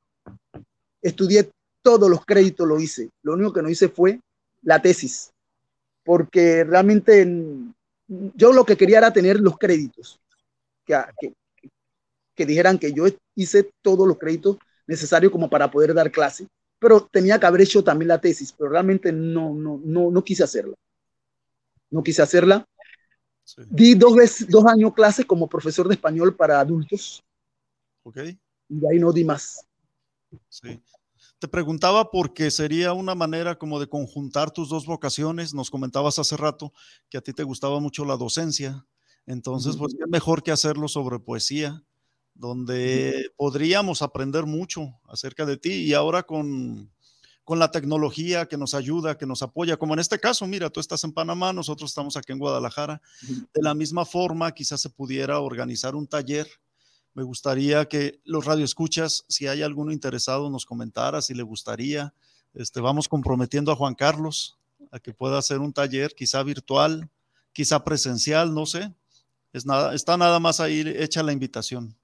Speaker 3: Estudié todos los créditos, lo hice. Lo único que no hice fue la tesis. Porque realmente yo lo que quería era tener los créditos, que, que, que dijeran que yo hice todos los créditos necesarios como para poder dar clase, pero tenía que haber hecho también la tesis, pero realmente no, no, no, no quise hacerla. No quise hacerla. Di dos, veces, dos años clase como profesor de español para adultos.
Speaker 1: Ok.
Speaker 3: Y de ahí no di más.
Speaker 1: Sí. Te preguntaba porque sería una manera como de conjuntar tus dos vocaciones. Nos comentabas hace rato que a ti te gustaba mucho la docencia. Entonces, pues, ¿qué mejor que hacerlo sobre poesía? donde podríamos aprender mucho acerca de ti y ahora con, con la tecnología que nos ayuda, que nos apoya, como en este caso, mira, tú estás en Panamá, nosotros estamos aquí en Guadalajara. De la misma forma, quizás se pudiera organizar un taller. Me gustaría que los radioescuchas, si hay alguno interesado, nos comentara si le gustaría. Este, vamos comprometiendo a Juan Carlos a que pueda hacer un taller, quizá virtual, quizá presencial, no sé. Es nada, está nada más ahí hecha la invitación.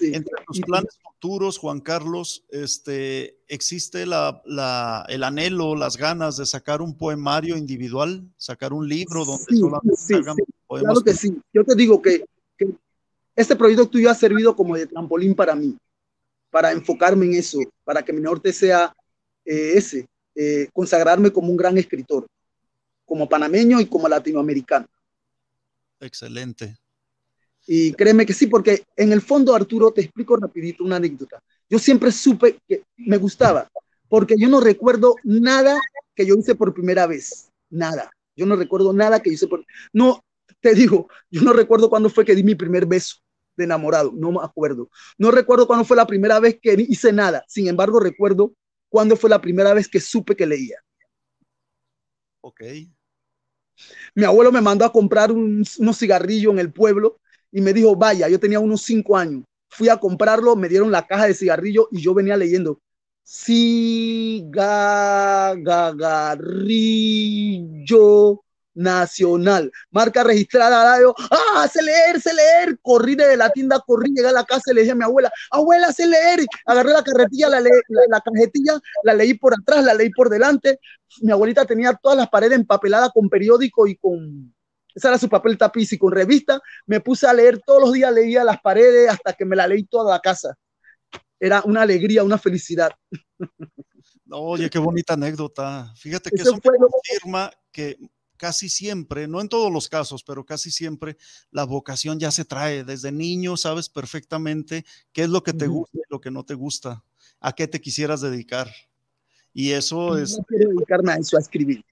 Speaker 1: Entre tus planes futuros, Juan Carlos, este, ¿existe la, el anhelo, las ganas de sacar un poemario individual, sacar un libro donde
Speaker 3: sí, solamente Claro que sí. Yo te digo que, este proyecto tuyo ha servido como de trampolín para mí, para enfocarme en eso, para que mi norte sea eh, ese, eh, consagrarme como un gran escritor, como panameño y como latinoamericano.
Speaker 1: Excelente.
Speaker 3: Y créeme que sí, porque en el fondo, Arturo, te explico rapidito una anécdota. Yo siempre supe que me gustaba, porque yo no recuerdo nada que yo hice por primera vez. Nada. Yo no recuerdo nada que hice por... No, te digo, yo no recuerdo cuándo fue que di mi primer beso de enamorado. No me acuerdo. No recuerdo cuándo fue la primera vez que hice nada. Sin embargo, recuerdo cuándo fue la primera vez que supe que leía.
Speaker 1: Ok.
Speaker 3: Mi abuelo me mandó a comprar un, unos cigarrillos en el pueblo y me dijo, vaya, yo tenía unos cinco años. Fui a comprarlo, me dieron la caja de cigarrillo y yo venía leyendo. Cigarrillo nacional. Marca registrada, yo, ah, sé leer, sé leer. Corrí de la tienda, corrí, llegué a la casa y le dije a mi abuela, abuela, sé leer. Agarré la carretilla, la, la, la cajetilla, la leí por atrás, la leí por delante. Mi abuelita tenía todas las paredes empapeladas con periódico y con ese era su papel tapiz y con revista me puse a leer todos los días, leía las paredes hasta que me la leí toda la casa. Era una alegría, una felicidad.
Speaker 1: Oye, qué bonita anécdota. Fíjate que eso, me confirma que casi siempre, no en todos los casos, pero casi siempre la vocación ya se trae. Desde niño sabes perfectamente qué es lo que te gusta y lo que no te gusta, a qué te quisieras dedicar. Y eso es...
Speaker 3: No quiero dedicarme a eso, a escribir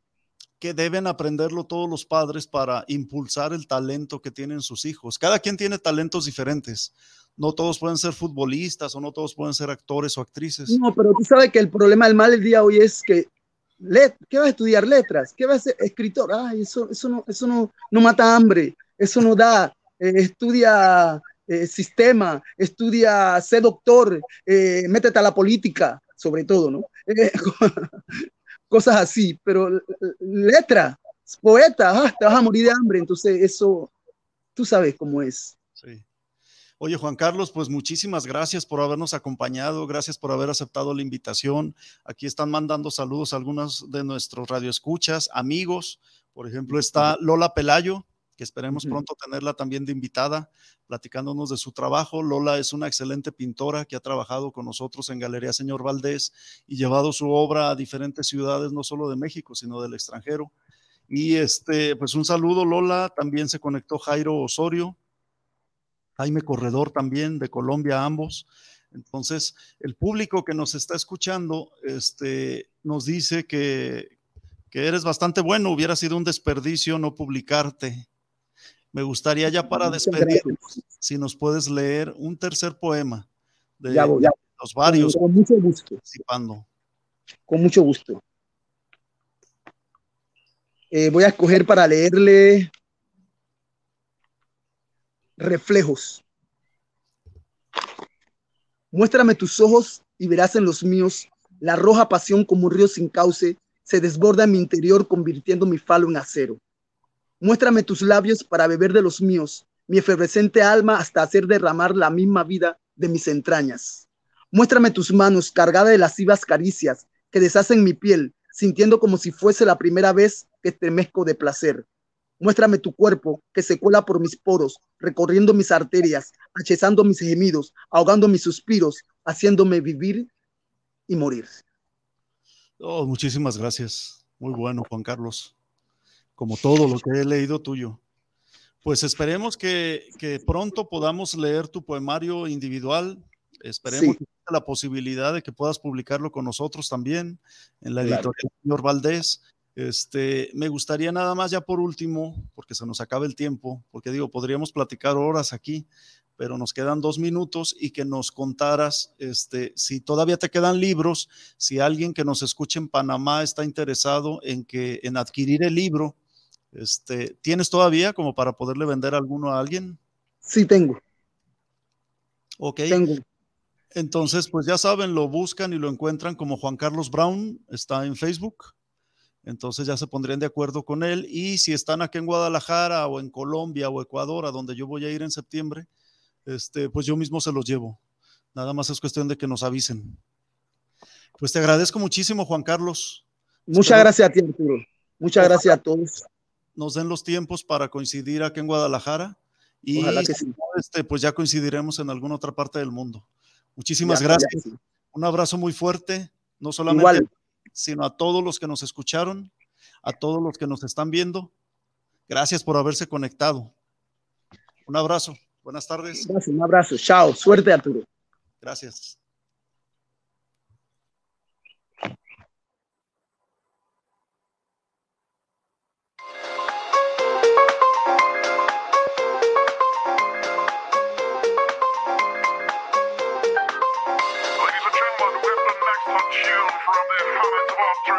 Speaker 1: que deben aprenderlo todos los padres para impulsar el talento que tienen sus hijos. Cada quien tiene talentos diferentes. No todos pueden ser futbolistas o no todos pueden ser actores o actrices.
Speaker 3: No, pero tú sabes que el problema del mal el día hoy es que ¿qué vas a estudiar? Letras, ¿qué vas a ser escritor? Ay, eso, eso, no, eso no, no mata hambre, eso no da. Eh, estudia eh, sistema, estudia, sé doctor, eh, métete a la política, sobre todo, ¿no? cosas así, pero letra, poeta, ah, te vas a morir de hambre, entonces eso, tú sabes cómo es.
Speaker 1: Oye, Juan Carlos, pues muchísimas gracias por habernos acompañado, gracias por haber aceptado la invitación. Aquí están mandando saludos a algunos de nuestros radioescuchas, amigos. Por ejemplo, está Lola Pelayo, que esperemos pronto tenerla también de invitada, platicándonos de su trabajo. Lola es una excelente pintora que ha trabajado con nosotros en Galería Señor Valdés y llevado su obra a diferentes ciudades, no solo de México, sino del extranjero. Y este, pues un saludo, Lola. También se conectó Jairo Osorio, Jaime Corredor también, de Colombia, ambos. Entonces, el público que nos está escuchando este, nos dice que, que eres bastante bueno, hubiera sido un desperdicio no publicarte me gustaría ya para despedirnos, si nos puedes leer un tercer poema de los varios
Speaker 3: con, mucho gusto.
Speaker 1: participando.
Speaker 3: Con mucho gusto. Eh, voy a escoger para leerle Reflejos. Muéstrame tus ojos y verás en los míos la roja pasión como un río sin cauce se desborda en mi interior convirtiendo mi falo en acero. Muéstrame tus labios para beber de los míos, mi efervescente alma hasta hacer derramar la misma vida de mis entrañas. Muéstrame tus manos cargadas de lascivas caricias que deshacen mi piel, sintiendo como si fuese la primera vez que estremezco de placer. Muéstrame tu cuerpo que se cuela por mis poros, recorriendo mis arterias, achezando mis gemidos, ahogando mis suspiros, haciéndome vivir y morir.
Speaker 1: Oh, muchísimas gracias. Muy bueno, Juan Carlos. Como todo lo que he leído tuyo. Pues esperemos que, que pronto podamos leer tu poemario individual. Esperemos
Speaker 3: Sí.
Speaker 1: la posibilidad de que puedas publicarlo con nosotros también en la
Speaker 3: Claro.
Speaker 1: editorial Señor Valdés. Este, me gustaría nada más ya por último, porque se nos acaba el tiempo, porque digo, podríamos platicar horas aquí, pero nos quedan dos minutos y que nos contaras este, si todavía te quedan libros, si alguien que nos escuche en Panamá está interesado en, que, en adquirir el libro, este, ¿tienes todavía como para poderle vender alguno a alguien?
Speaker 3: Sí, tengo,
Speaker 1: Ok,
Speaker 3: tengo.
Speaker 1: entonces pues ya saben, lo buscan y lo encuentran como Juan Carlos Brown, está en Facebook. Entonces ya se pondrían de acuerdo con él. Y si están aquí en Guadalajara o en Colombia o Ecuador, a donde yo voy a ir en septiembre, este, pues yo mismo se los llevo. Nada más es cuestión de que nos avisen. Pues te agradezco muchísimo, Juan Carlos.
Speaker 3: Muchas
Speaker 1: Espero-
Speaker 3: gracias a ti, Arturo. Muchas gracias a todos.
Speaker 1: Nos den los tiempos para coincidir aquí en Guadalajara. Y
Speaker 3: Ojalá que sí.
Speaker 1: este, pues ya coincidiremos en alguna otra parte del mundo. Muchísimas
Speaker 3: Ya,
Speaker 1: gracias.
Speaker 3: ya que sí.
Speaker 1: Un abrazo muy fuerte, no solamente
Speaker 3: Igual.
Speaker 1: Sino a todos los que nos escucharon, a todos los que nos están viendo. Gracias por haberse conectado. Un abrazo. Buenas tardes.
Speaker 3: Gracias, un abrazo. Chao. Suerte, Arturo.
Speaker 1: Gracias.
Speaker 4: Austria,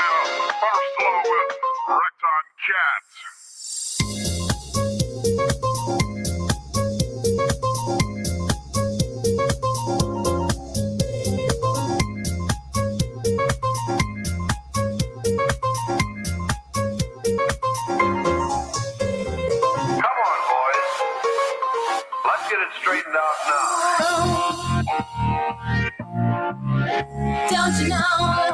Speaker 4: first Slow, and Recton Cat.